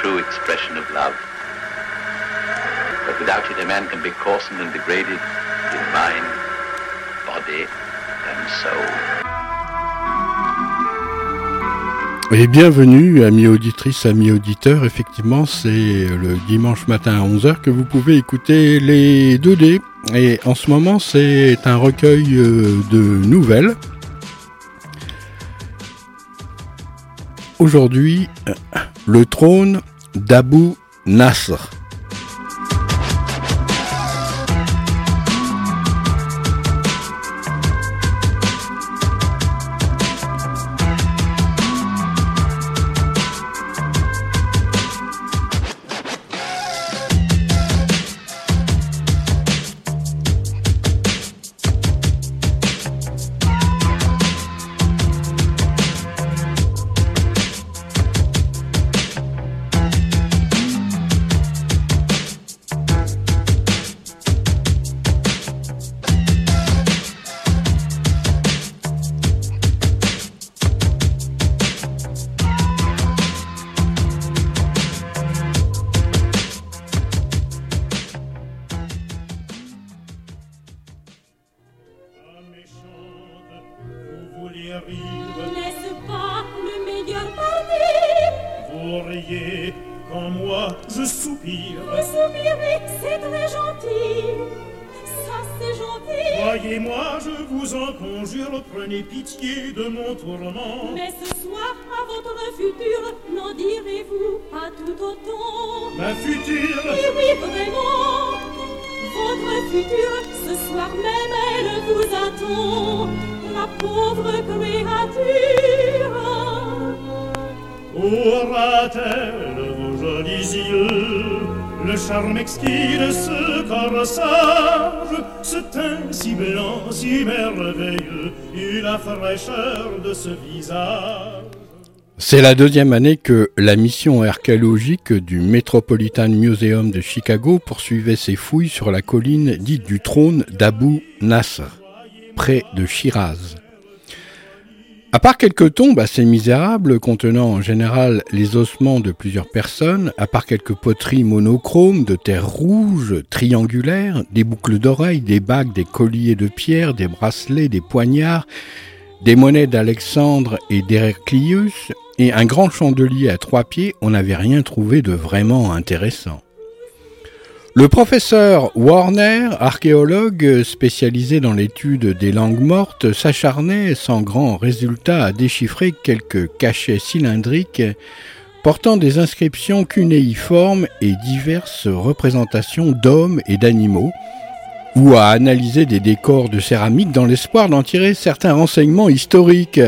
true expression of love. But without it, a man can be coarsened and degraded in mind, body, and soul. Et bienvenue, amis auditrices, amis auditeurs. Effectivement, c'est le dimanche matin à 11h que vous pouvez écouter les 2D. Et en ce moment, c'est un recueil euh, de nouvelles. Aujourd'hui, euh, le trône d'Abu Nasr. C'est la deuxième année que la mission archéologique du Metropolitan Museum de Chicago poursuivait ses fouilles sur la colline dite du trône d'Abu Nasr, près de Shiraz. À part quelques tombes assez misérables contenant en général les ossements de plusieurs personnes, à part quelques poteries monochromes de terre rouge, triangulaires, des boucles d'oreilles, des bagues, des colliers de pierre, des bracelets, des poignards, des monnaies d'Alexandre et d'Héraclius, et un grand chandelier à trois pieds, on n'avait rien trouvé de vraiment intéressant. Le professeur Warner, archéologue spécialisé dans l'étude des langues mortes, s'acharnait sans grand résultat à déchiffrer quelques cachets cylindriques portant des inscriptions cunéiformes et diverses représentations d'hommes et d'animaux, ou à analyser des décors de céramique dans l'espoir d'en tirer certains renseignements historiques.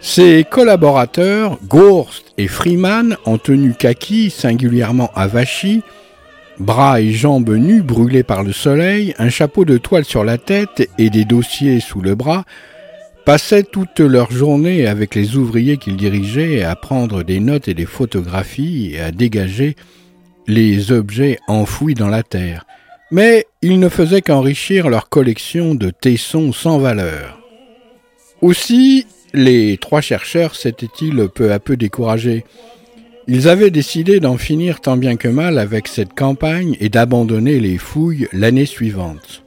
Ses collaborateurs, Gorst et Freeman, en tenue kaki, singulièrement avachis, bras et jambes nus brûlés par le soleil, un chapeau de toile sur la tête et des dossiers sous le bras, passaient toute leur journée avec les ouvriers qu'ils dirigeaient à prendre des notes et des photographies et à dégager les objets enfouis dans la terre. Mais ils ne faisaient qu'enrichir leur collection de tessons sans valeur. Aussi, les trois chercheurs s'étaient-ils peu à peu découragés. Ils avaient décidé d'en finir tant bien que mal avec cette campagne et d'abandonner les fouilles l'année suivante.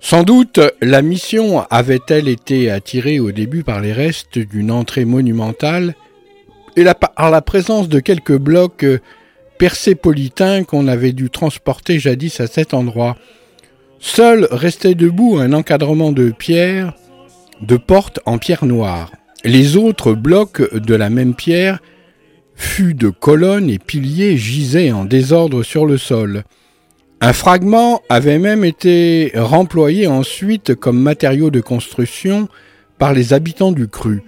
Sans doute, la mission avait-elle été attirée au début par les restes d'une entrée monumentale et par la présence de quelques blocs persépolitains qu'on avait dû transporter jadis à cet endroit. Seul restait debout un encadrement de pierre, de portes en pierre noire. Les autres blocs de la même pierre, fûts de colonnes et piliers, gisaient en désordre sur le sol. Un fragment avait même été remployé ensuite comme matériau de construction par les habitants du cru.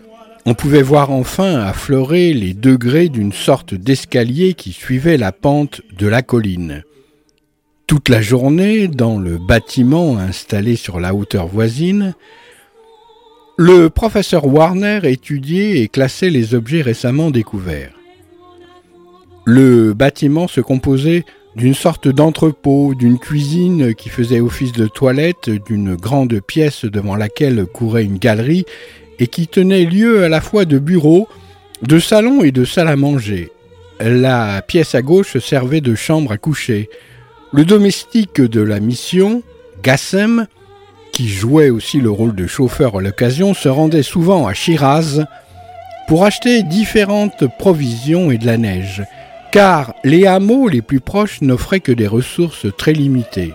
on pouvait voir enfin affleurer les degrés d'une sorte d'escalier qui suivait la pente de la colline. Toute la journée, dans le bâtiment installé sur la hauteur voisine, le professeur Warner étudiait et classait les objets récemment découverts. Le bâtiment se composait d'une sorte d'entrepôt, d'une cuisine qui faisait office de toilette, d'une grande pièce devant laquelle courait une galerie et qui tenait lieu à la fois de bureau, de salon et de salle à manger. La pièce à gauche servait de chambre à coucher. Le domestique de la mission, Gassem, qui jouait aussi le rôle de chauffeur à l'occasion, se rendait souvent à Shiraz pour acheter différentes provisions et de la neige car les hameaux les plus proches n'offraient que des ressources très limitées.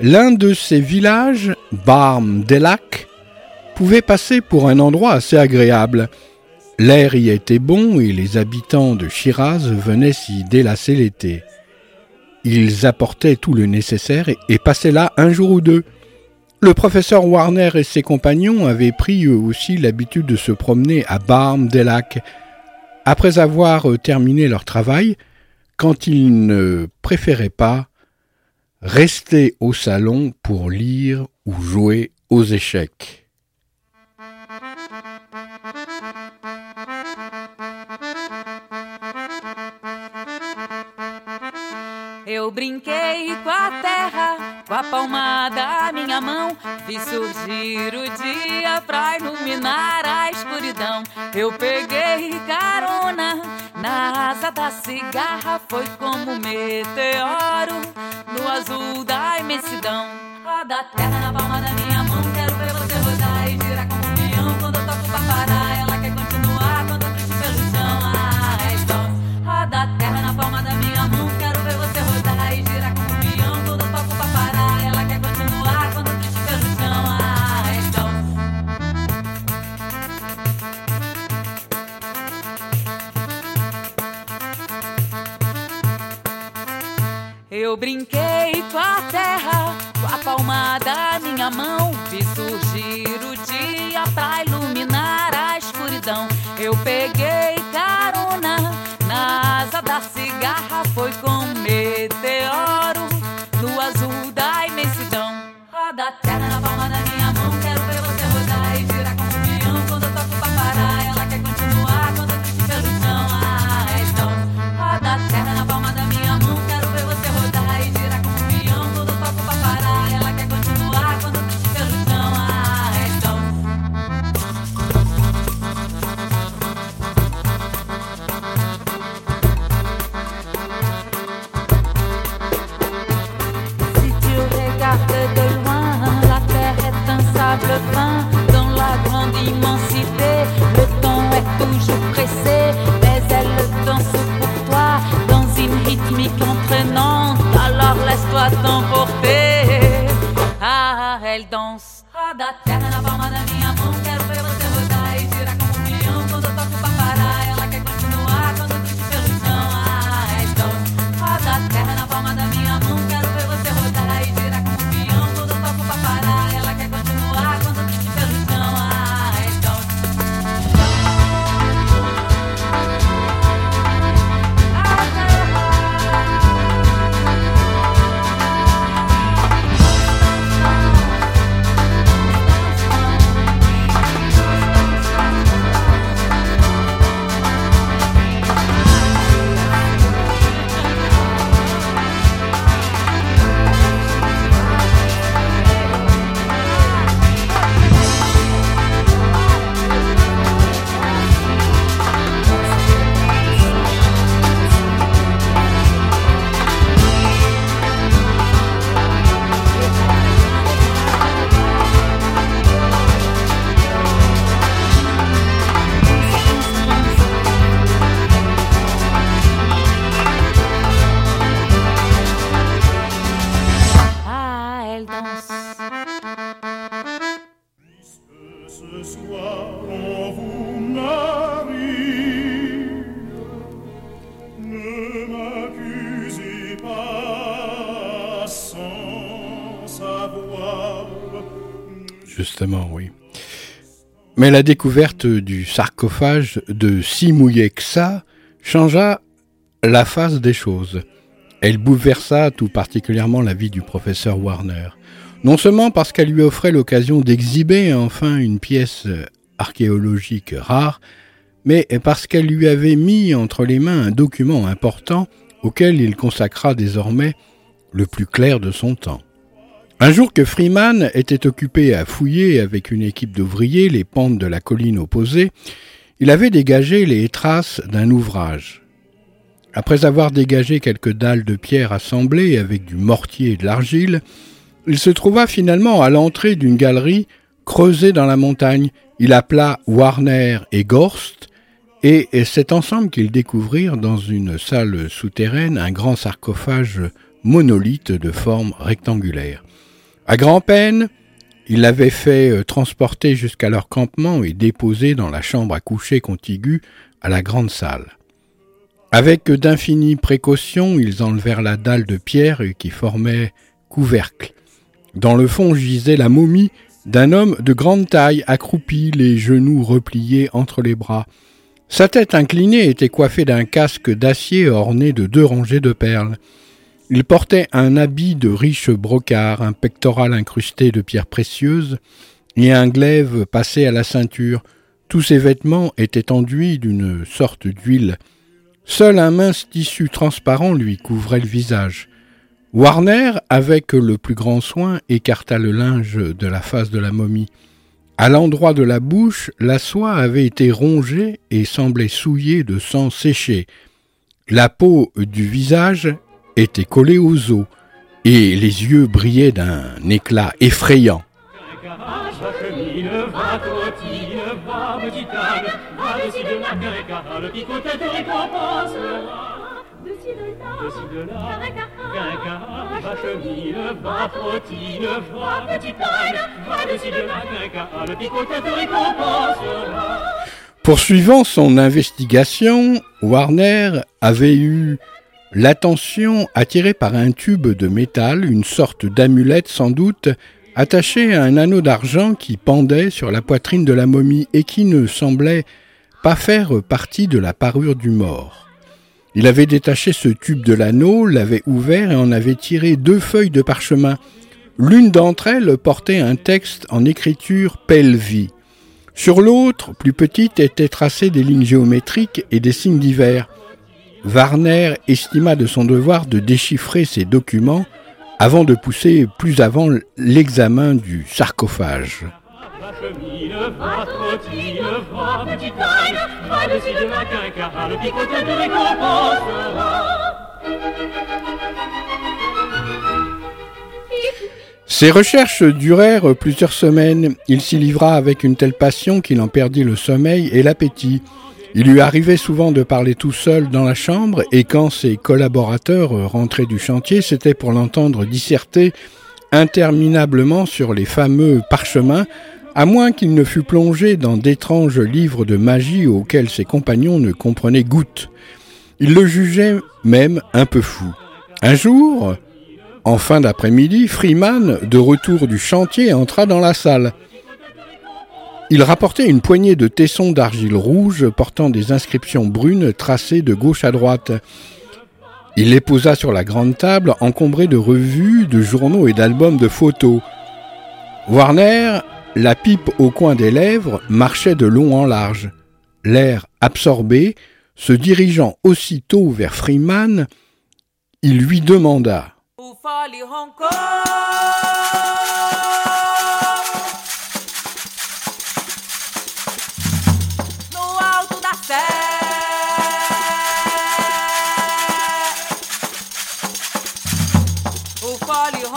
L'un de ces villages, Barm Delak, pouvait passer pour un endroit assez agréable. L'air y était bon et les habitants de Shiraz venaient s'y délasser l'été. Ils apportaient tout le nécessaire et passaient là un jour ou deux. Le professeur Warner et ses compagnons avaient pris eux aussi l'habitude de se promener à Barm Delak, après avoir euh, terminé leur travail, quand ils ne préféraient pas rester au salon pour lire ou jouer aux échecs. Eu brinquei com terra, com a palma da minha mão. Vi surgir o dia pra iluminar a escuridão. Eu peguei carona na asa da cigarra. Foi como um meteoro no azul da imensidão. Roda a terra na palma da minha brinquei com a terra, com a palma da minha mão. Vi surgir o dia pra iluminar a escuridão. Eu peguei carona na asa da cigarra. Foi com that down. Mais la découverte du sarcophage de Simuyeksa changea la face des choses. Elle bouleversa tout particulièrement la vie du professeur Warner. Non seulement parce qu'elle lui offrait l'occasion d'exhiber enfin une pièce archéologique rare, mais parce qu'elle lui avait mis entre les mains un document important auquel il consacra désormais le plus clair de son temps. Un jour que Freeman était occupé à fouiller avec une équipe d'ouvriers les pentes de la colline opposée, il avait dégagé les traces d'un ouvrage. Après avoir dégagé quelques dalles de pierre assemblées avec du mortier et de l'argile, il se trouva finalement à l'entrée d'une galerie creusée dans la montagne. Il appela Warner et Gorst, et c'est ensemble qu'ils découvrirent dans une salle souterraine un grand sarcophage monolithe de forme rectangulaire. À grand-peine, ils l'avaient fait euh, transporter jusqu'à leur campement et déposer dans la chambre à coucher contiguë à la grande salle. Avec d'infinies précautions, ils enlevèrent la dalle de pierre qui formait couvercle. Dans le fond gisait la momie d'un homme de grande taille, accroupi, les genoux repliés entre les bras. Sa tête inclinée était coiffée d'un casque d'acier orné de deux rangées de perles. Il portait un habit de riche brocart, un pectoral incrusté de pierres précieuses et un glaive passé à la ceinture. Tous ses vêtements étaient enduits d'une sorte d'huile. Seul un mince tissu transparent lui couvrait le visage. Warner, avec le plus grand soin, écarta le linge de la face de la momie. À l'endroit de la bouche, la soie avait été rongée et semblait souillée de sang séché. La peau du visage était collée aux os et les yeux brillaient d'un éclat effrayant. Poursuivant son investigation, Warner avait eu l'attention attirée par un tube de métal, une sorte d'amulette sans doute, attaché à un anneau d'argent qui pendait sur la poitrine de la momie et qui ne semblait pas faire partie de la parure du mort. Il avait détaché ce tube de l'anneau, l'avait ouvert et en avait tiré deux feuilles de parchemin. L'une d'entre elles portait un texte en écriture pelvi. Sur l'autre, plus petite, étaient tracées des lignes géométriques et des signes divers. Warner estima de son devoir de déchiffrer ces documents avant de pousser plus avant l'examen du sarcophage. Ses recherches durèrent plusieurs semaines. Il s'y livra avec une telle passion qu'il en perdit le sommeil et l'appétit. Il lui arrivait souvent de parler tout seul dans la chambre, et quand ses collaborateurs rentraient du chantier, c'était pour l'entendre disserter interminablement sur les fameux parchemins à moins qu'il ne fût plongé dans d'étranges livres de magie auxquels ses compagnons ne comprenaient goutte. Il le jugeait même un peu fou. Un jour, en fin d'après-midi, Freeman, de retour du chantier, entra dans la salle. Il rapportait une poignée de tessons d'argile rouge portant des inscriptions brunes tracées de gauche à droite. Il les posa sur la grande table encombrée de revues, de journaux et d'albums de photos. Warner la pipe au coin des lèvres marchait de long en large. L'air absorbé, se dirigeant aussitôt vers Freeman, il lui demanda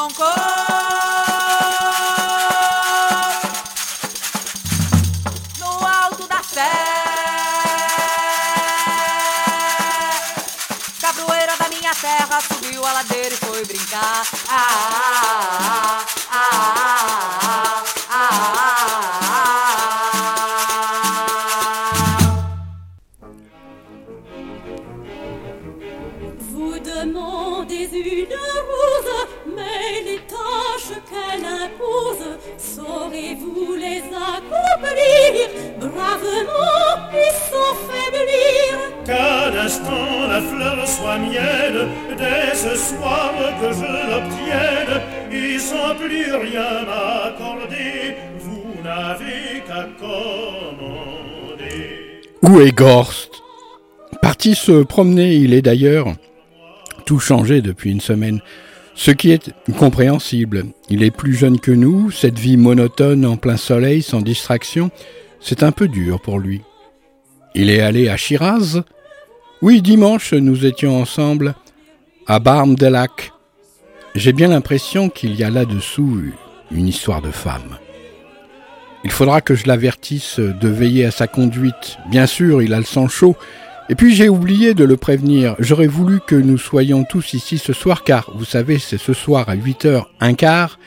Vous dès ce soir que je l'obtienne, et sans plus rien m'accorder, vous n'avez qu'à commander. Où est Gorst? Parti se promener, il est d'ailleurs tout changé depuis une semaine. Ce qui est compréhensible. Il est plus jeune que nous, cette vie monotone en plein soleil, sans distraction, c'est un peu dur pour lui. Il est allé à Shiraz? Oui, dimanche, nous étions ensemble à Barm de Lac. J'ai bien l'impression qu'il y a là-dessous une histoire de femme. Il faudra que je l'avertisse de veiller à sa conduite. Bien sûr, il a le sang chaud, et puis j'ai oublié de le prévenir. J'aurais voulu que nous soyons tous ici ce soir, car vous savez, c'est ce soir à 8h un quart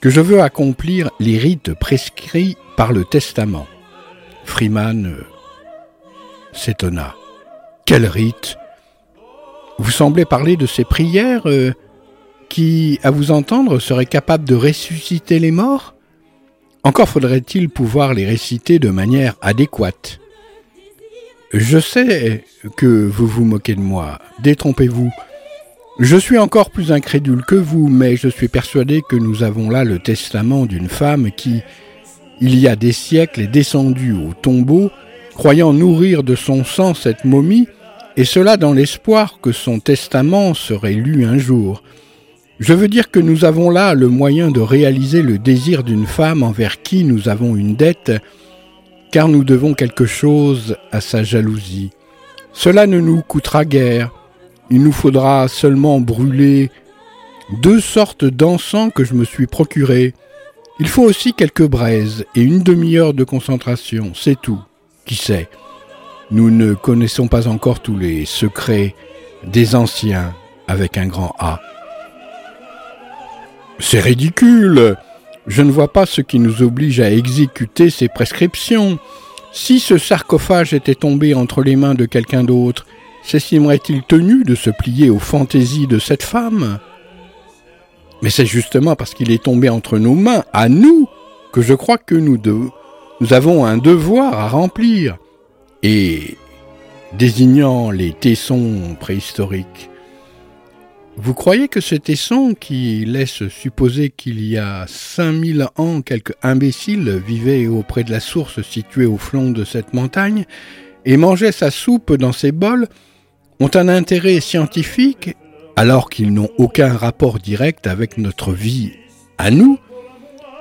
que je veux accomplir les rites prescrits par le testament. Freeman euh, s'étonna. Quel rite Vous semblez parler de ces prières euh, qui, à vous entendre, seraient capables de ressusciter les morts Encore faudrait-il pouvoir les réciter de manière adéquate. Je sais que vous vous moquez de moi. Détrompez-vous. Je suis encore plus incrédule que vous, mais je suis persuadé que nous avons là le testament d'une femme qui, il y a des siècles, est descendue au tombeau, croyant nourrir de son sang cette momie, et cela dans l'espoir que son testament serait lu un jour. Je veux dire que nous avons là le moyen de réaliser le désir d'une femme envers qui nous avons une dette, car nous devons quelque chose à sa jalousie. Cela ne nous coûtera guère. Il nous faudra seulement brûler deux sortes d'encens que je me suis procurés. Il faut aussi quelques braises et une demi-heure de concentration, c'est tout. Qui sait? Nous ne connaissons pas encore tous les secrets des anciens avec un grand A. C'est ridicule je ne vois pas ce qui nous oblige à exécuter ces prescriptions. Si ce sarcophage était tombé entre les mains de quelqu'un d'autre, s'estimerait-il tenu de se plier aux fantaisies de cette femme? Mais c'est justement parce qu'il est tombé entre nos mains, à nous, que je crois que nous nous avons un devoir à remplir. Et, désignant les tessons préhistoriques, vous croyez que ce tesson qui laisse supposer qu'il y a 5000 ans quelques imbéciles vivaient auprès de la source située au flanc de cette montagne et mangeaient sa soupe dans ses bols ont un intérêt scientifique alors qu'ils n'ont aucun rapport direct avec notre vie à nous?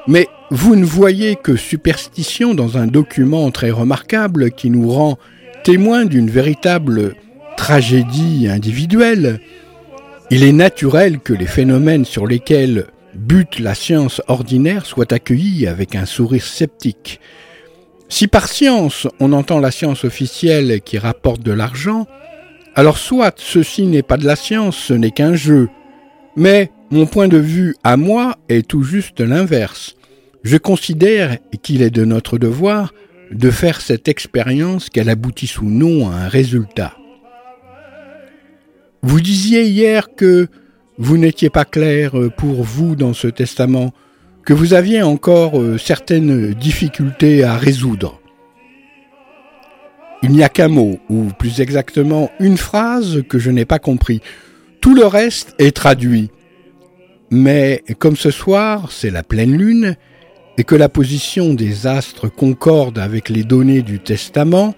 Mais vous ne voyez que superstition dans un document très remarquable qui nous rend témoins d'une véritable tragédie individuelle il est naturel que les phénomènes sur lesquels bute la science ordinaire soient accueillis avec un sourire sceptique. Si par science on entend la science officielle qui rapporte de l'argent, alors soit ceci n'est pas de la science, ce n'est qu'un jeu. Mais mon point de vue à moi est tout juste l'inverse. Je considère qu'il est de notre devoir de faire cette expérience qu'elle aboutisse ou non à un résultat. Vous disiez hier que vous n'étiez pas clair euh, pour vous dans ce testament, que vous aviez encore euh, certaines difficultés à résoudre. Il n'y a qu'un mot, ou plus exactement une phrase que je n'ai pas compris. Tout le reste est traduit. Mais comme ce soir, c'est la pleine lune, et que la position des astres concorde avec les données du testament,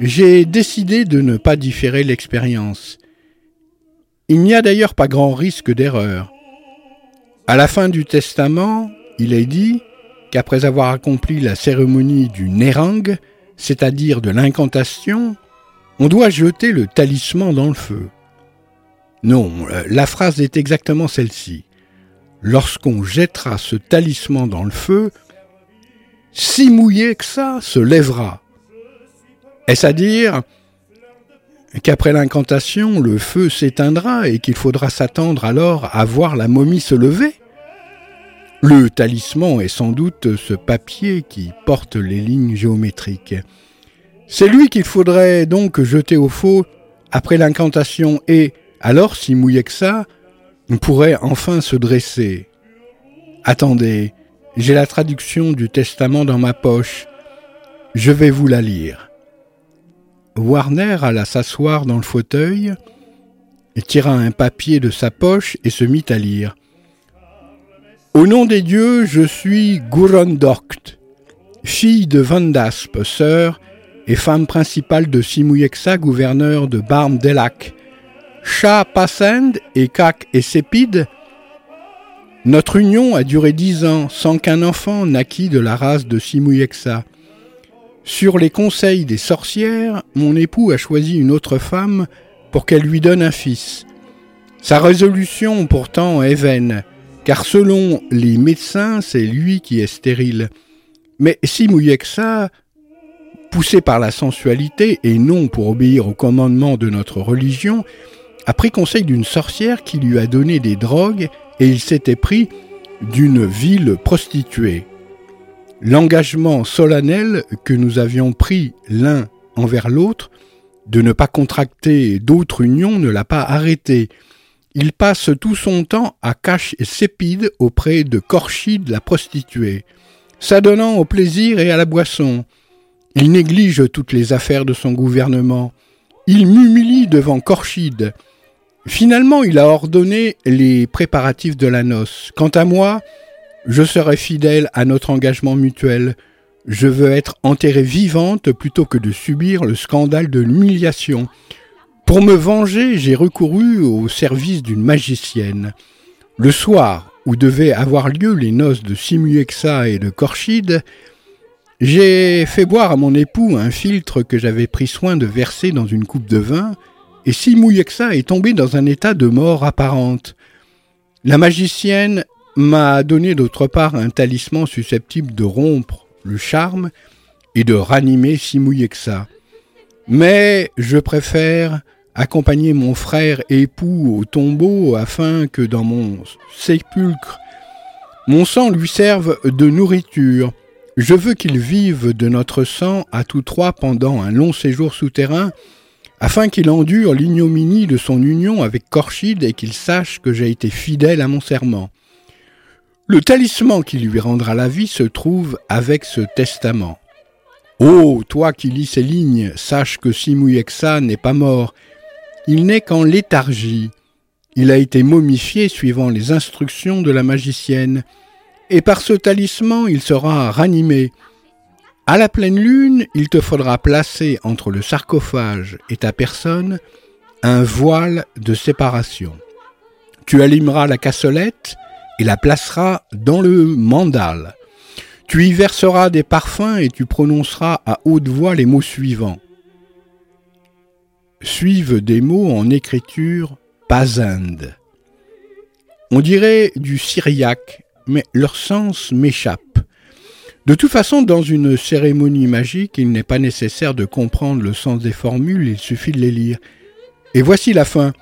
j'ai décidé de ne pas différer l'expérience. Il n'y a d'ailleurs pas grand risque d'erreur. À la fin du testament, il est dit qu'après avoir accompli la cérémonie du Nerang, c'est-à-dire de l'incantation, on doit jeter le talisman dans le feu. Non, la phrase est exactement celle-ci. Lorsqu'on jettera ce talisman dans le feu, si mouillé que ça se lèvera. Est-ce à dire qu'après l'incantation, le feu s'éteindra et qu'il faudra s'attendre alors à voir la momie se lever? Le talisman est sans doute ce papier qui porte les lignes géométriques. C'est lui qu'il faudrait donc jeter au faux après l'incantation et, alors, si mouillé que ça, pourrait enfin se dresser. Attendez, j'ai la traduction du testament dans ma poche. Je vais vous la lire. Warner alla s'asseoir dans le fauteuil, tira un papier de sa poche et se mit à lire. Au nom des dieux, je suis Gurondorkt, fille de Vandasp, sœur et femme principale de Simouyexa, gouverneur de Barm Delac. Shah Passend et Kak et Sépide, notre union a duré dix ans sans qu'un enfant naquît de la race de Simouyexa. Sur les conseils des sorcières, mon époux a choisi une autre femme pour qu'elle lui donne un fils. Sa résolution pourtant est vaine, car selon les médecins, c'est lui qui est stérile. Mais Simouyexa, poussé par la sensualité et non pour obéir au commandement de notre religion, a pris conseil d'une sorcière qui lui a donné des drogues et il s'était pris d'une ville prostituée. L'engagement solennel que nous avions pris l'un envers l'autre de ne pas contracter d'autres unions ne l'a pas arrêté. Il passe tout son temps à cache et sépide auprès de Corchide la prostituée, s'adonnant au plaisir et à la boisson. Il néglige toutes les affaires de son gouvernement. Il m'humilie devant Corchide, Finalement, il a ordonné les préparatifs de la noce. Quant à moi, je serai fidèle à notre engagement mutuel. Je veux être enterrée vivante plutôt que de subir le scandale de l'humiliation. Pour me venger, j'ai recouru au service d'une magicienne. Le soir où devaient avoir lieu les noces de Simuexa et de Corchide, j'ai fait boire à mon époux un filtre que j'avais pris soin de verser dans une coupe de vin, et si est tombé dans un état de mort apparente. La magicienne m'a donné d'autre part un talisman susceptible de rompre le charme et de ranimer Simouyexa. Mais je préfère accompagner mon frère époux au tombeau afin que dans mon sépulcre mon sang lui serve de nourriture. Je veux qu'il vive de notre sang à tous trois pendant un long séjour souterrain afin qu'il endure l'ignominie de son union avec Corchide et qu'il sache que j'ai été fidèle à mon serment. Le talisman qui lui rendra la vie se trouve avec ce testament. oh, toi qui lis ces lignes, sache que Simouyexa n'est pas mort. Il n'est qu'en léthargie. Il a été momifié suivant les instructions de la magicienne, et par ce talisman il sera ranimé. À la pleine lune, il te faudra placer entre le sarcophage et ta personne un voile de séparation. Tu allumeras la cassolette et la placeras dans le mandal. Tu y verseras des parfums et tu prononceras à haute voix les mots suivants. Suivent des mots en écriture pasinde. On dirait du syriaque, mais leur sens m'échappe. De toute façon, dans une cérémonie magique, il n'est pas nécessaire de comprendre le sens des formules, il suffit de les lire. Et voici la fin.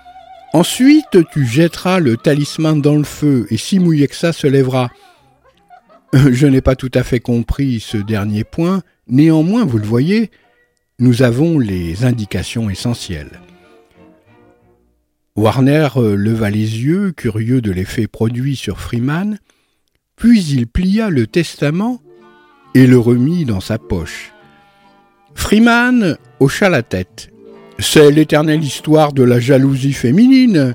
Ensuite, tu jetteras le talisman dans le feu, et si Mouyexa se lèvera. Je n'ai pas tout à fait compris ce dernier point, néanmoins, vous le voyez, nous avons les indications essentielles. Warner leva les yeux, curieux de l'effet produit sur Freeman, puis il plia le testament et le remit dans sa poche. Freeman hocha la tête. C'est l'éternelle histoire de la jalousie féminine.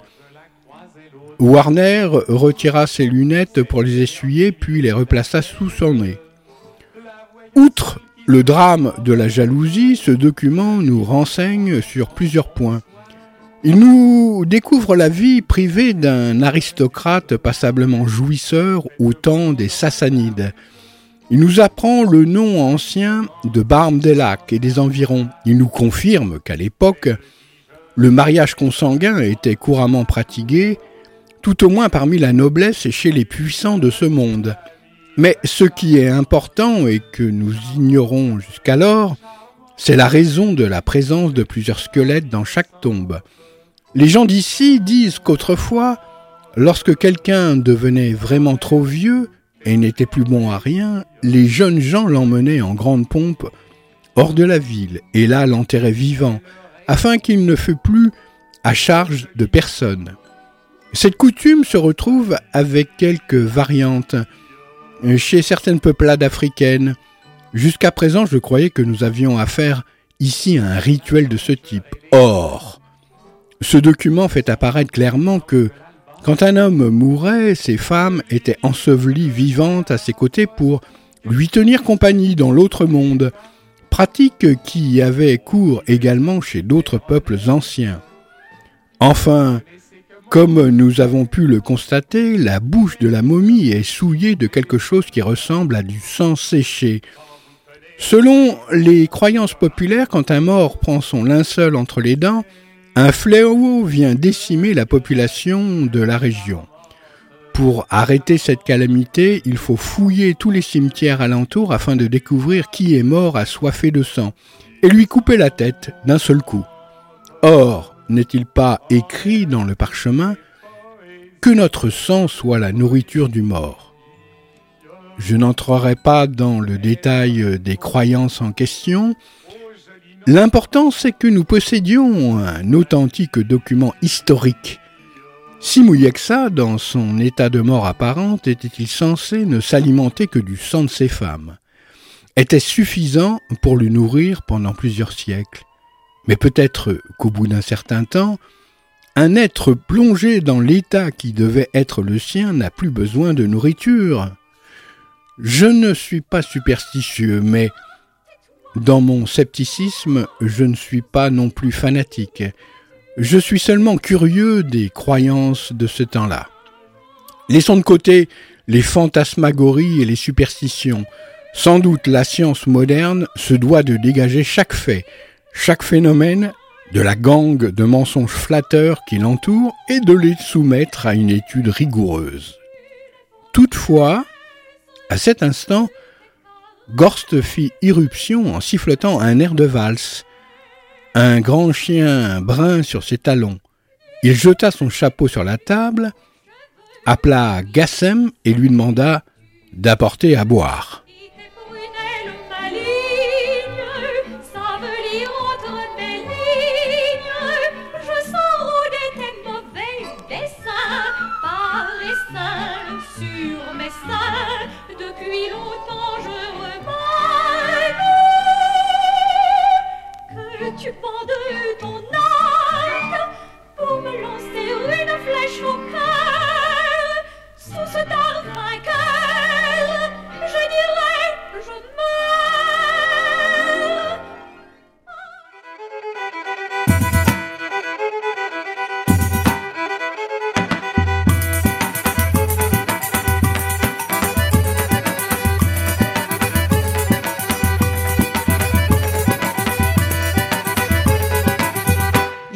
Warner retira ses lunettes pour les essuyer, puis les replaça sous son nez. Outre le drame de la jalousie, ce document nous renseigne sur plusieurs points. Il nous découvre la vie privée d'un aristocrate passablement jouisseur au temps des Sassanides. Il nous apprend le nom ancien de Barme des Lacs et des environs. Il nous confirme qu'à l'époque, le mariage consanguin était couramment pratiqué, tout au moins parmi la noblesse et chez les puissants de ce monde. Mais ce qui est important et que nous ignorons jusqu'alors, c'est la raison de la présence de plusieurs squelettes dans chaque tombe. Les gens d'ici disent qu'autrefois, lorsque quelqu'un devenait vraiment trop vieux, et n'était plus bon à rien, les jeunes gens l'emmenaient en grande pompe hors de la ville, et là l'enterraient vivant, afin qu'il ne fût plus à charge de personne. Cette coutume se retrouve avec quelques variantes chez certaines peuplades africaines. Jusqu'à présent, je croyais que nous avions affaire ici à un rituel de ce type. Or, ce document fait apparaître clairement que quand un homme mourait, ses femmes étaient ensevelies vivantes à ses côtés pour lui tenir compagnie dans l'autre monde, pratique qui avait cours également chez d'autres peuples anciens. Enfin, comme nous avons pu le constater, la bouche de la momie est souillée de quelque chose qui ressemble à du sang séché. Selon les croyances populaires, quand un mort prend son linceul entre les dents, un fléau vient décimer la population de la région. Pour arrêter cette calamité, il faut fouiller tous les cimetières alentours afin de découvrir qui est mort assoiffé de sang et lui couper la tête d'un seul coup. Or, n'est-il pas écrit dans le parchemin que notre sang soit la nourriture du mort? Je n'entrerai pas dans le détail des croyances en question, L'important, c'est que nous possédions un authentique document historique. Si Mouyexa, dans son état de mort apparente, était-il censé ne s'alimenter que du sang de ses femmes? Était suffisant pour le nourrir pendant plusieurs siècles? Mais peut-être qu'au bout d'un certain temps, un être plongé dans l'état qui devait être le sien n'a plus besoin de nourriture. Je ne suis pas superstitieux, mais dans mon scepticisme, je ne suis pas non plus fanatique. Je suis seulement curieux des croyances de ce temps-là. Laissons de côté les fantasmagories et les superstitions. Sans doute la science moderne se doit de dégager chaque fait, chaque phénomène de la gangue de mensonges flatteurs qui l'entourent et de les soumettre à une étude rigoureuse. Toutefois, à cet instant, Gorst fit irruption en sifflotant un air de valse. Un grand chien brun sur ses talons. Il jeta son chapeau sur la table, appela Gassem et lui demanda d'apporter à boire.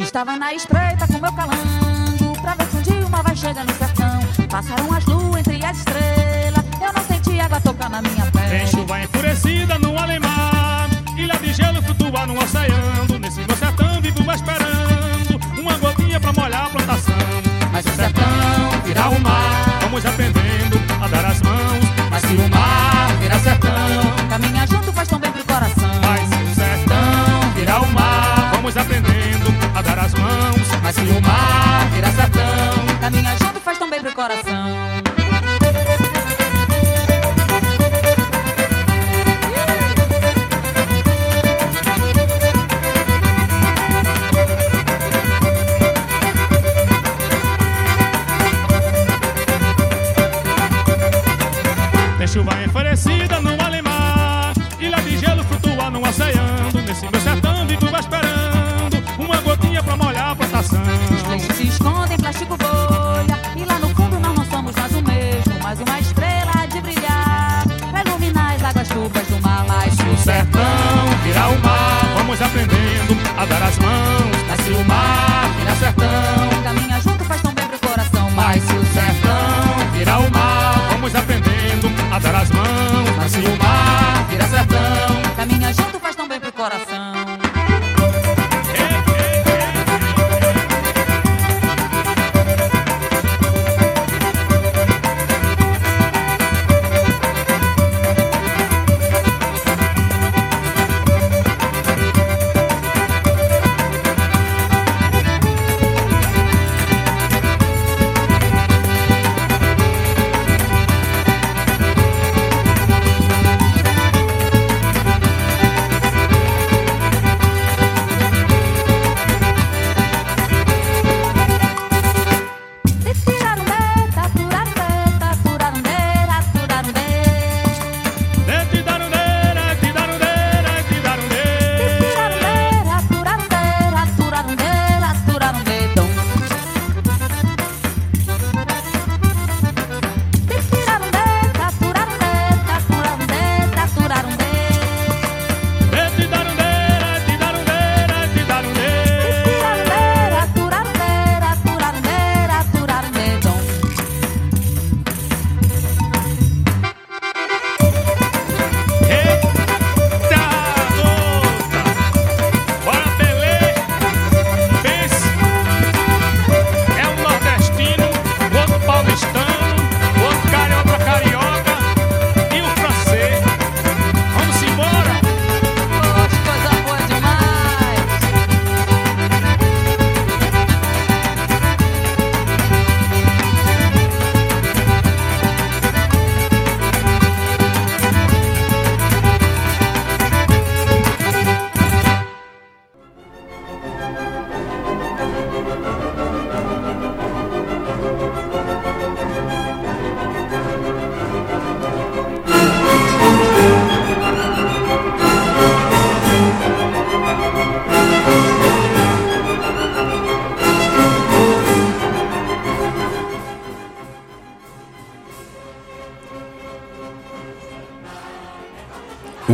Estava na estreita com meu calango Pra ver se um dia uma vai chegar no sertão. Passaram as luas entre as estrelas Eu não senti água tocar na minha pele. Tem chuva enfurecida no alemar Ilha de gelo flutua no oceano. Nesse meu sertão vivo esperando Uma gotinha pra molhar a plantação. Mas o sertão virá o mar Vamos aprender Agora as mãos nasce o mar.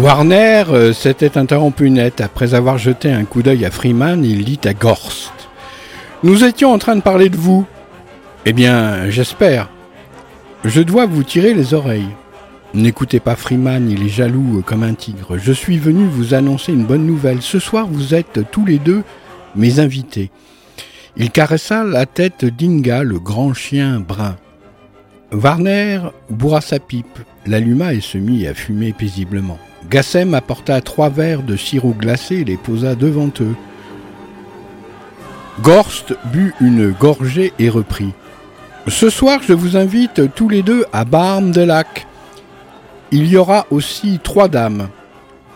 Warner euh, s'était interrompu net. Après avoir jeté un coup d'œil à Freeman, il dit à Gorst Nous étions en train de parler de vous. Eh bien, j'espère. Je dois vous tirer les oreilles. N'écoutez pas Freeman, il est jaloux comme un tigre. Je suis venu vous annoncer une bonne nouvelle. Ce soir, vous êtes tous les deux mes invités. Il caressa la tête d'Inga, le grand chien brun. Warner bourra sa pipe, l'alluma et se mit à fumer paisiblement. Gassem apporta trois verres de sirop glacé et les posa devant eux. Gorst but une gorgée et reprit. Ce soir, je vous invite tous les deux à Barme de Lac. Il y aura aussi trois dames.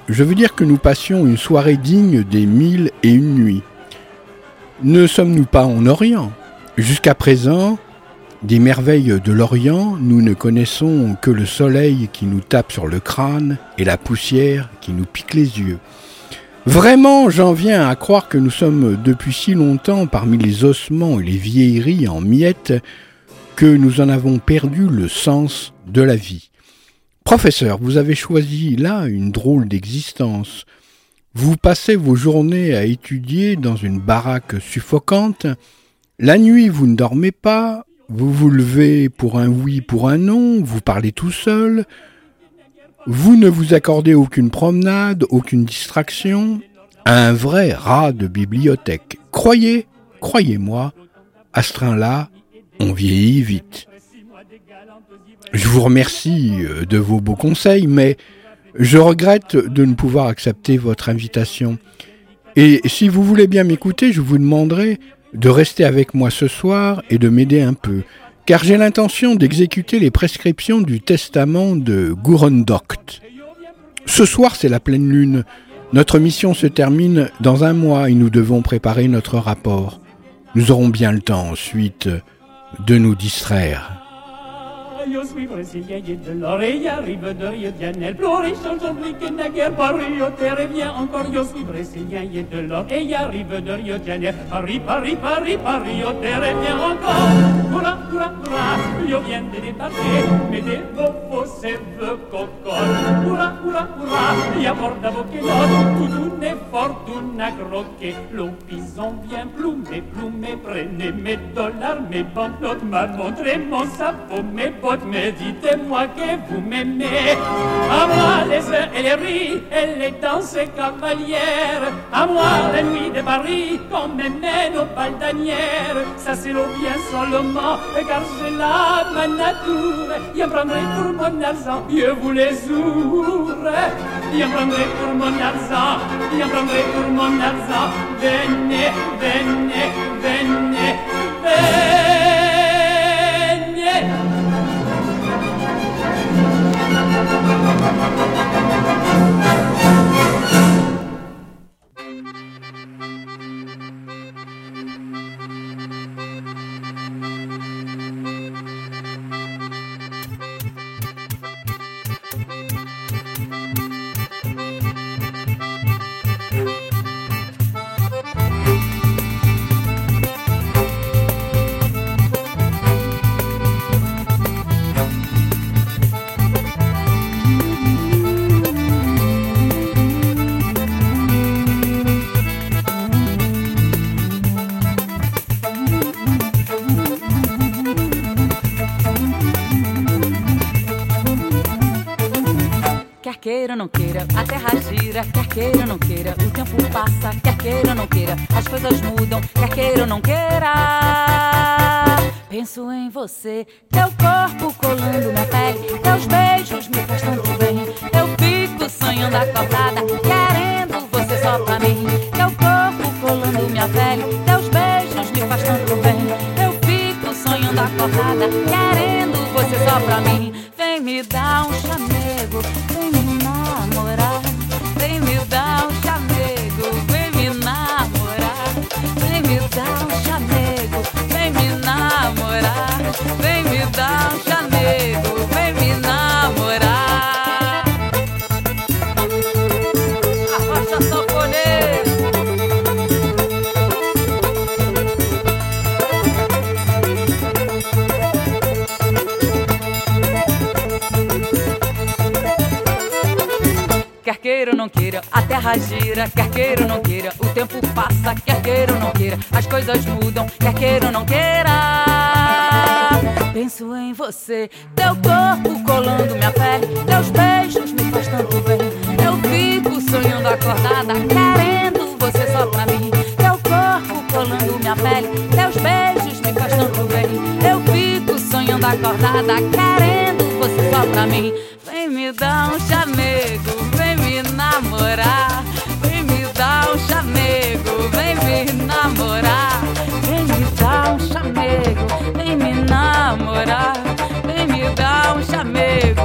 Je veux dire que nous passions une soirée digne des mille et une nuits. Ne sommes-nous pas en Orient? Jusqu'à présent, des merveilles de l'Orient, nous ne connaissons que le soleil qui nous tape sur le crâne et la poussière qui nous pique les yeux. Vraiment, j'en viens à croire que nous sommes depuis si longtemps parmi les ossements et les vieilleries en miettes que nous en avons perdu le sens de la vie. Professeur, vous avez choisi là une drôle d'existence. Vous passez vos journées à étudier dans une baraque suffocante. La nuit, vous ne dormez pas, vous vous levez pour un oui, pour un non, vous parlez tout seul, vous ne vous accordez aucune promenade, aucune distraction, un vrai rat de bibliothèque. Croyez, croyez-moi, à ce train-là, on vieillit vite. Je vous remercie euh, de vos beaux conseils, mais je regrette de ne pouvoir accepter votre invitation. Et si vous voulez bien m'écouter, je vous demanderai de rester avec moi ce soir et de m'aider un peu, car j'ai l'intention d'exécuter les prescriptions du testament de Gourondoct. Ce soir, c'est la pleine lune. Notre mission se termine dans un mois et nous devons préparer notre rapport. Nous aurons bien le temps ensuite de nous distraire. Io sui brasiliens de l'oreille arrive de Rio de Janeiro. Plus riche aujourd'hui que naguère par Rio Terre vient encore io sui brésilien de l'oreille arrive de Rio de. Paris, Paris, Paris, Paris, Rio Terre vient encore. Hurrah, hurrah, hurrah, io viens de débarquer, mais des beaux faux sèves cocottes. Hurrah, hurrah, hurrah, a bord d'avocat, tout une fortuna croquée. L'eau pison vient plumer, plumer, prenez mes dollars, mes banknotes, ma montre et mon sapot, mes bottes mais dites-moi que vous m'aimez. À moi les heures et les rires et les danses cavalières. À moi la nuit de Paris qu'on me mène aux baldanières. Ça c'est le bien seulement, car j'ai la ma nature. Y prendrai pour mon argent, je vous les ouvre. Y prendrai pour mon argent, y prendrai pour mon argent. Venez, venez, venez, venez. से। Quer queira ou não queira, as coisas mudam, quer queira ou não queira. Penso em você, teu corpo colando minha pele, teus beijos me faz tanto bem. Eu fico sonhando acordada, querendo você só pra mim. Teu corpo colando minha pele, teus beijos me faz tanto bem. Eu fico sonhando acordada, querendo você só pra mim. Vem me dar um chamego, vem me namorar. Me namorar. Vem me dar um chamego, vem me namorar. Vem me dar um chamego,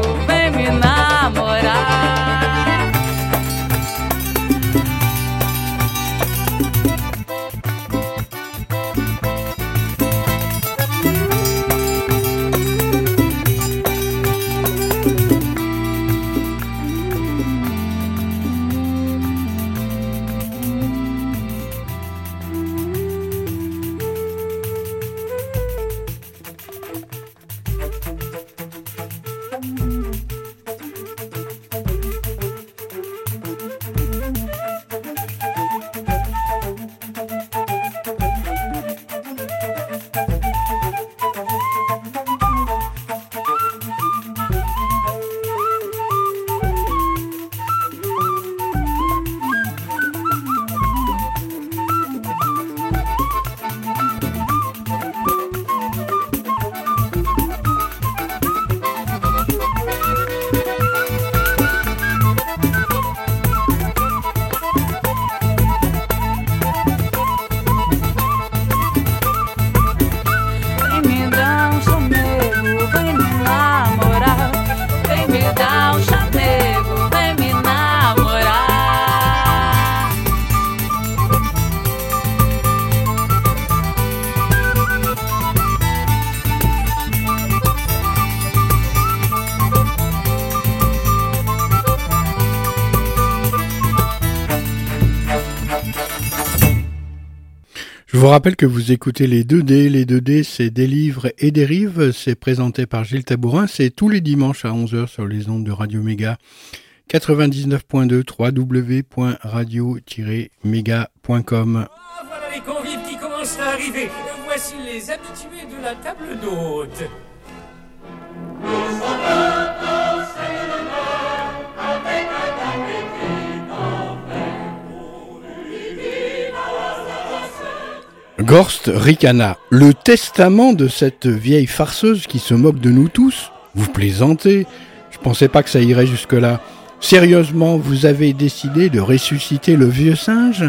rappelle que vous écoutez les 2D. Les 2D, c'est des livres et des rives. C'est présenté par Gilles Tabourin. C'est tous les dimanches à 11h sur les ondes de Radio Méga. 99.2 www.radio-méga.com. Ah, voilà les convives qui commencent à arriver. Voici les habitués de la table d'hôte. Gorst Ricana, le testament de cette vieille farceuse qui se moque de nous tous. Vous plaisantez Je pensais pas que ça irait jusque-là. Sérieusement, vous avez décidé de ressusciter le vieux singe?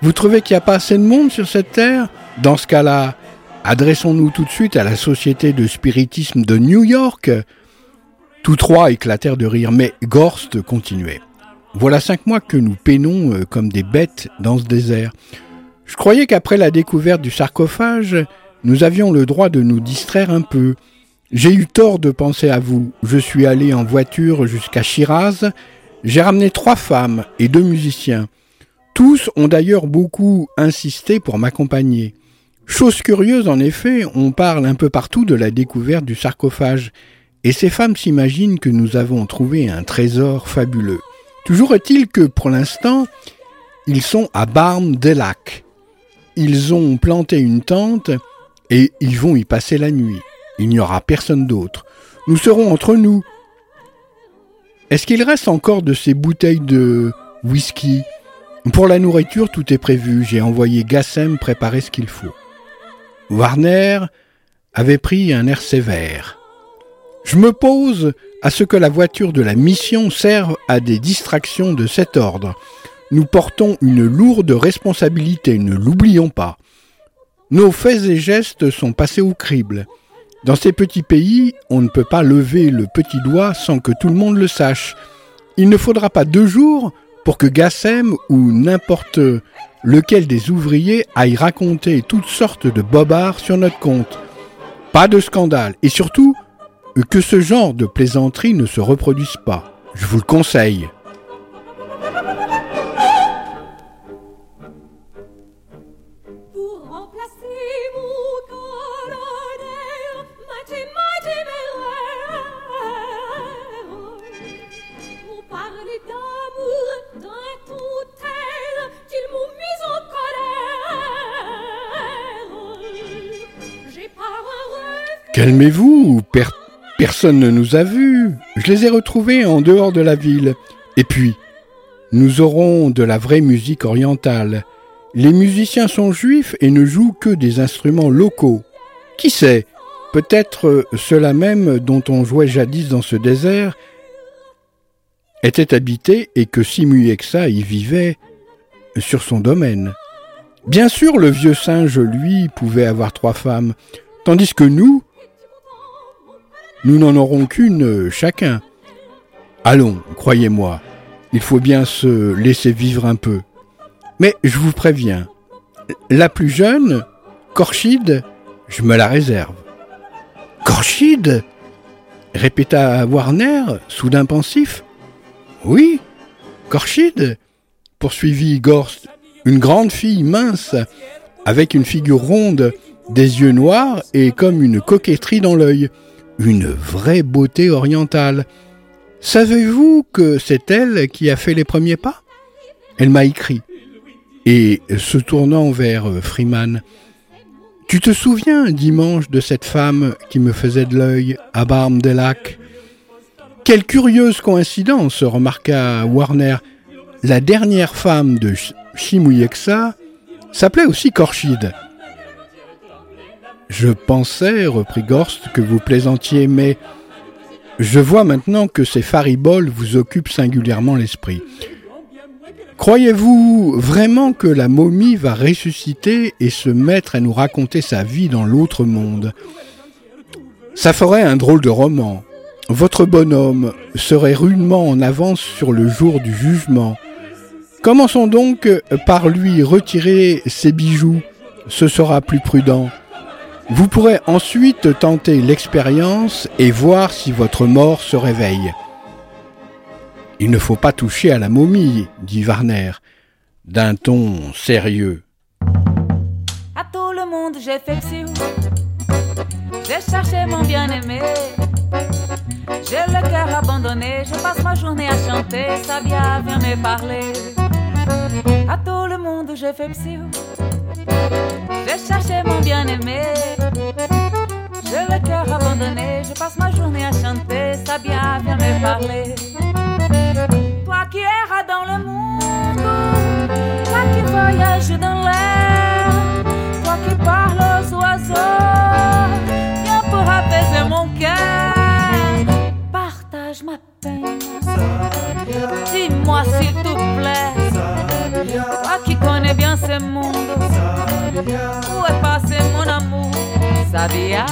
Vous trouvez qu'il n'y a pas assez de monde sur cette terre? Dans ce cas-là, adressons-nous tout de suite à la Société de spiritisme de New York. Tous trois éclatèrent de rire, mais Gorst continuait. Voilà cinq mois que nous peinons euh, comme des bêtes dans ce désert. Je croyais qu'après la découverte du sarcophage, nous avions le droit de nous distraire un peu. J'ai eu tort de penser à vous. Je suis allé en voiture jusqu'à Shiraz. J'ai ramené trois femmes et deux musiciens. Tous ont d'ailleurs beaucoup insisté pour m'accompagner. Chose curieuse en effet, on parle un peu partout de la découverte du sarcophage, et ces femmes s'imaginent que nous avons trouvé un trésor fabuleux. Toujours est-il que pour l'instant, ils sont à Barm des Lacs. Ils ont planté une tente et ils vont y passer la nuit. Il n'y aura personne d'autre. Nous serons entre nous. Est-ce qu'il reste encore de ces bouteilles de whisky? Pour la nourriture, tout est prévu. J'ai envoyé Gassem préparer ce qu'il faut. Warner avait pris un air sévère. Je me pose à ce que la voiture de la mission serve à des distractions de cet ordre. Nous portons une lourde responsabilité, ne l'oublions pas. Nos faits et gestes sont passés au crible. Dans ces petits pays, on ne peut pas lever le petit doigt sans que tout le monde le sache. Il ne faudra pas deux jours pour que Gassem ou n'importe lequel des ouvriers aille raconter toutes sortes de bobards sur notre compte. Pas de scandale et surtout que ce genre de plaisanterie ne se reproduise pas. Je vous le conseille. Calmez-vous, personne ne nous a vus. Je les ai retrouvés en dehors de la ville. Et puis, nous aurons de la vraie musique orientale. Les musiciens sont juifs et ne jouent que des instruments locaux. Qui sait Peut-être ceux-là même dont on jouait jadis dans ce désert était habité et que Simuyexa y vivait sur son domaine. Bien sûr, le vieux singe, lui, pouvait avoir trois femmes, tandis que nous, nous n'en aurons qu'une chacun. Allons, croyez-moi, il faut bien se laisser vivre un peu. Mais je vous préviens, la plus jeune, Korchid, je me la réserve. Korchid répéta Warner, soudain pensif. Oui, Korchid, poursuivit Gorst, une grande fille mince, avec une figure ronde, des yeux noirs et comme une coquetterie dans l'œil. Une vraie beauté orientale. Savez-vous que c'est elle qui a fait les premiers pas? Elle m'a écrit. Et se tournant vers Freeman, Tu te souviens dimanche de cette femme qui me faisait de l'œil à Barme des Lacs? Quelle curieuse coïncidence, remarqua Warner. La dernière femme de Shimuyeksa s'appelait aussi Korchid. Je pensais, reprit Gorst, que vous plaisantiez, mais je vois maintenant que ces fariboles vous occupent singulièrement l'esprit. Croyez-vous vraiment que la momie va ressusciter et se mettre à nous raconter sa vie dans l'autre monde? Ça ferait un drôle de roman. Votre bonhomme serait rudement en avance sur le jour du jugement. Commençons donc par lui retirer ses bijoux. Ce sera plus prudent. Vous pourrez ensuite tenter l'expérience et voir si votre mort se réveille. Il ne faut pas toucher à la momie, dit Warner, d'un ton sérieux. À tout le monde, j'ai fait psy. J'ai cherché mon bien-aimé. J'ai le cœur abandonné. Je passe ma journée à chanter. Sabia vient me parler. À tout le monde, j'ai fait psy. J'ai cherché mon bien-aimé. J'ai le cœur abandonné. Je passe ma journée à chanter. Sabia vient me parler. Toi qui erras dans le monde, toi qui voyages dans l'air, toi qui parles aux oiseaux, viens pour apaiser mon cœur. Dis-moi s'il te plaît, toi qui connais bien ce monde, où est passé mon amour, Sabia?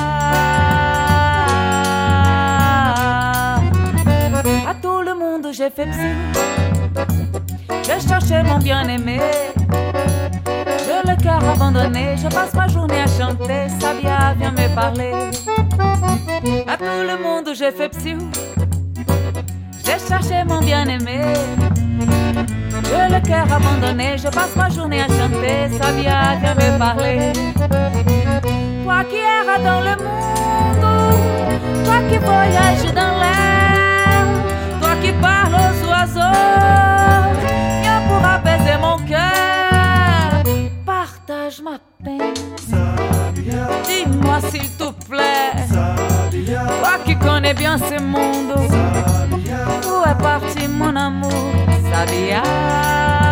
À tout le monde j'ai fait psy. Je cherchais mon bien-aimé. J'ai le cœur abandonné. Je passe ma journée à chanter. Sabia vient me parler. À tout le monde j'ai fait psy. J'ai cherché mon bien-aimé. J'ai le cœur abandonné. Je passe ma journée à chanter. Sabia vient me parler. Toi qui erras dans le monde. Toi qui voyages dans l'air. Toi qui parles aux oiseaux. Viens pour apaiser mon cœur. Partage ma peine. Dis-moi s'il te plaît. Toi qui connais bien ce monde. Où est parti mon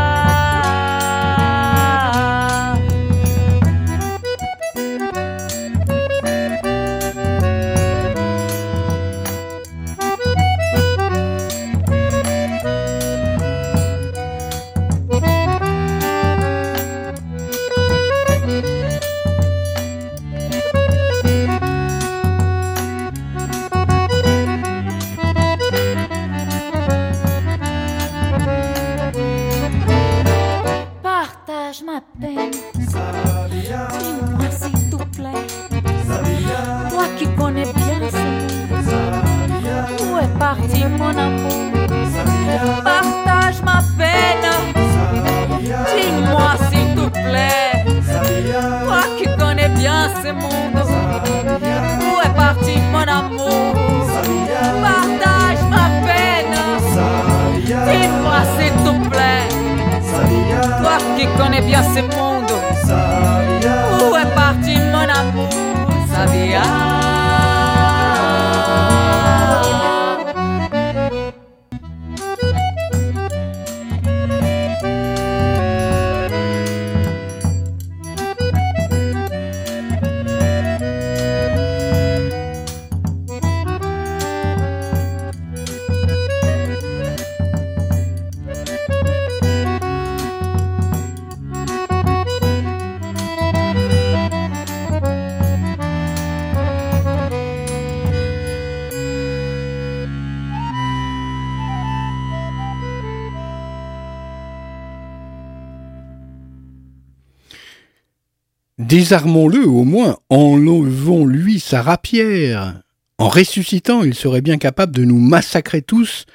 Désarmons-le au moins, enlevons-lui sa rapière. En ressuscitant, il serait bien capable de nous massacrer tous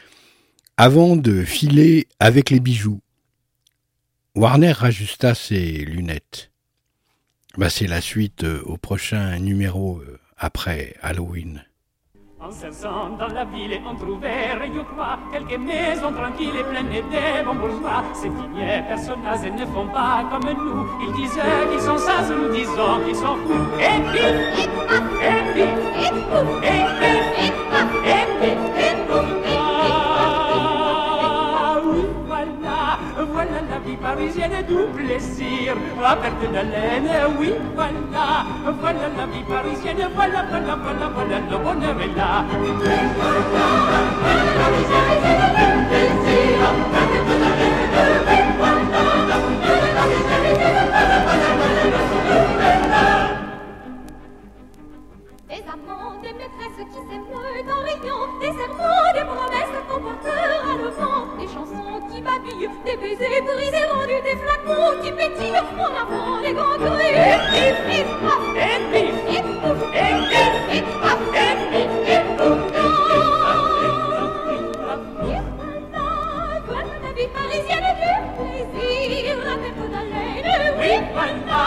avant de filer avec les bijoux. Warner rajusta ses lunettes. Bah, c'est la suite euh, au prochain numéro euh, après Halloween. En cherchant dans la ville, on trouvait, je crois, quelques maisons tranquilles et pleines de bons bourgeois. Ces dignes personnages ne font pas comme nous. Ils disent qu'ils sont sages, nous disons qu'ils sont fous. Et et et et et et parisienne du plaisir à perte d'haleine, oui, voilà, voilà la vie parisienne, voilà, voilà, voilà, voilà, le bonheur est là. Plaisir perte des maîtresses qui s'émeuvent en riant, des serments, des promesses qu'on portera le vent, des chansons qui babillent, des baisers brisés rendus, des flacons qui pétillent en avant les grands cris. Et pif, paf, et pif, parisienne du plaisir, la perte d'haleine, oui, voilà,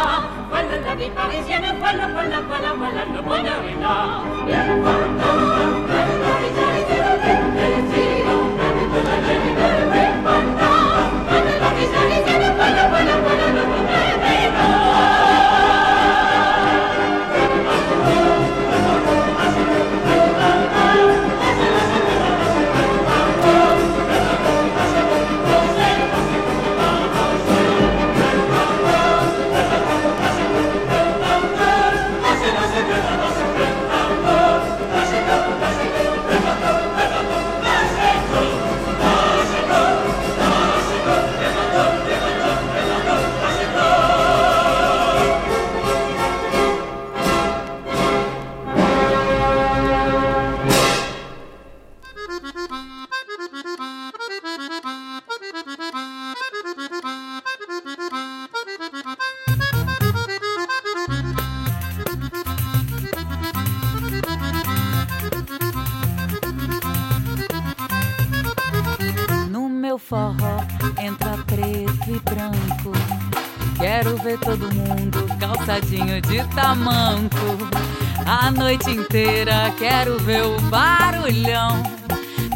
voilà vie parisienne, voilà, voilà, voilà, voilà, le bonheur est là. Voilà, quero ver o barulhão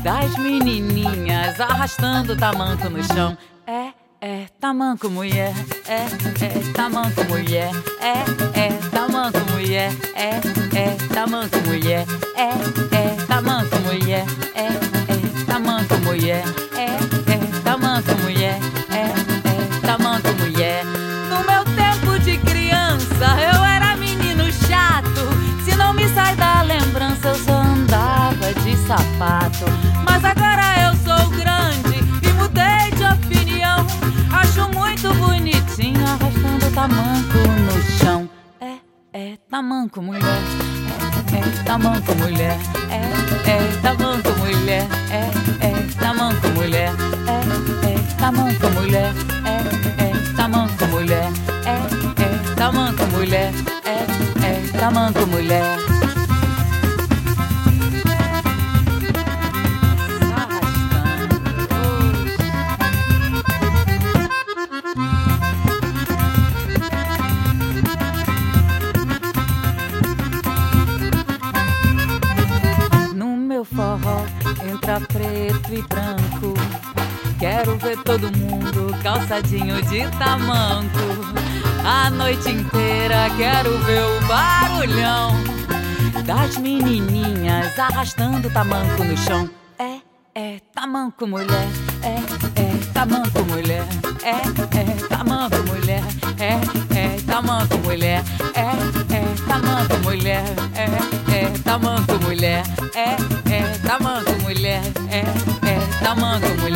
das menininhas arrastando tamanco no chão. É, é, tamanco mulher, é, é, tamanco mulher, é, é, tamanco mulher, é, é, tamanco mulher, é, é, tamanco mulher, é, é, tamanco mulher, é, é, mas agora eu sou grande e mudei de opinião. Acho muito bonitinho arrastando tamanco no chão. É, é, tamanco mulher. É, é, tamanco mulher. É, é, tamanco mulher. É, é, tamanco mulher. É, é, tamanco mulher. É, é, tamanco mulher. É, é, tamanco mulher. É, é, tamanco mulher. calçadinho de tamanco. A noite inteira quero ver o barulhão das menininhas arrastando tamanco no chão. É, é, tamanco mulher, é, é, tamanco mulher, é, é, tamanco mulher, é, é, tamanco mulher, é, é, tamanco mulher, é, é, tamanco mulher, é, é, tamanco mulher, é, é, tamanco mulher.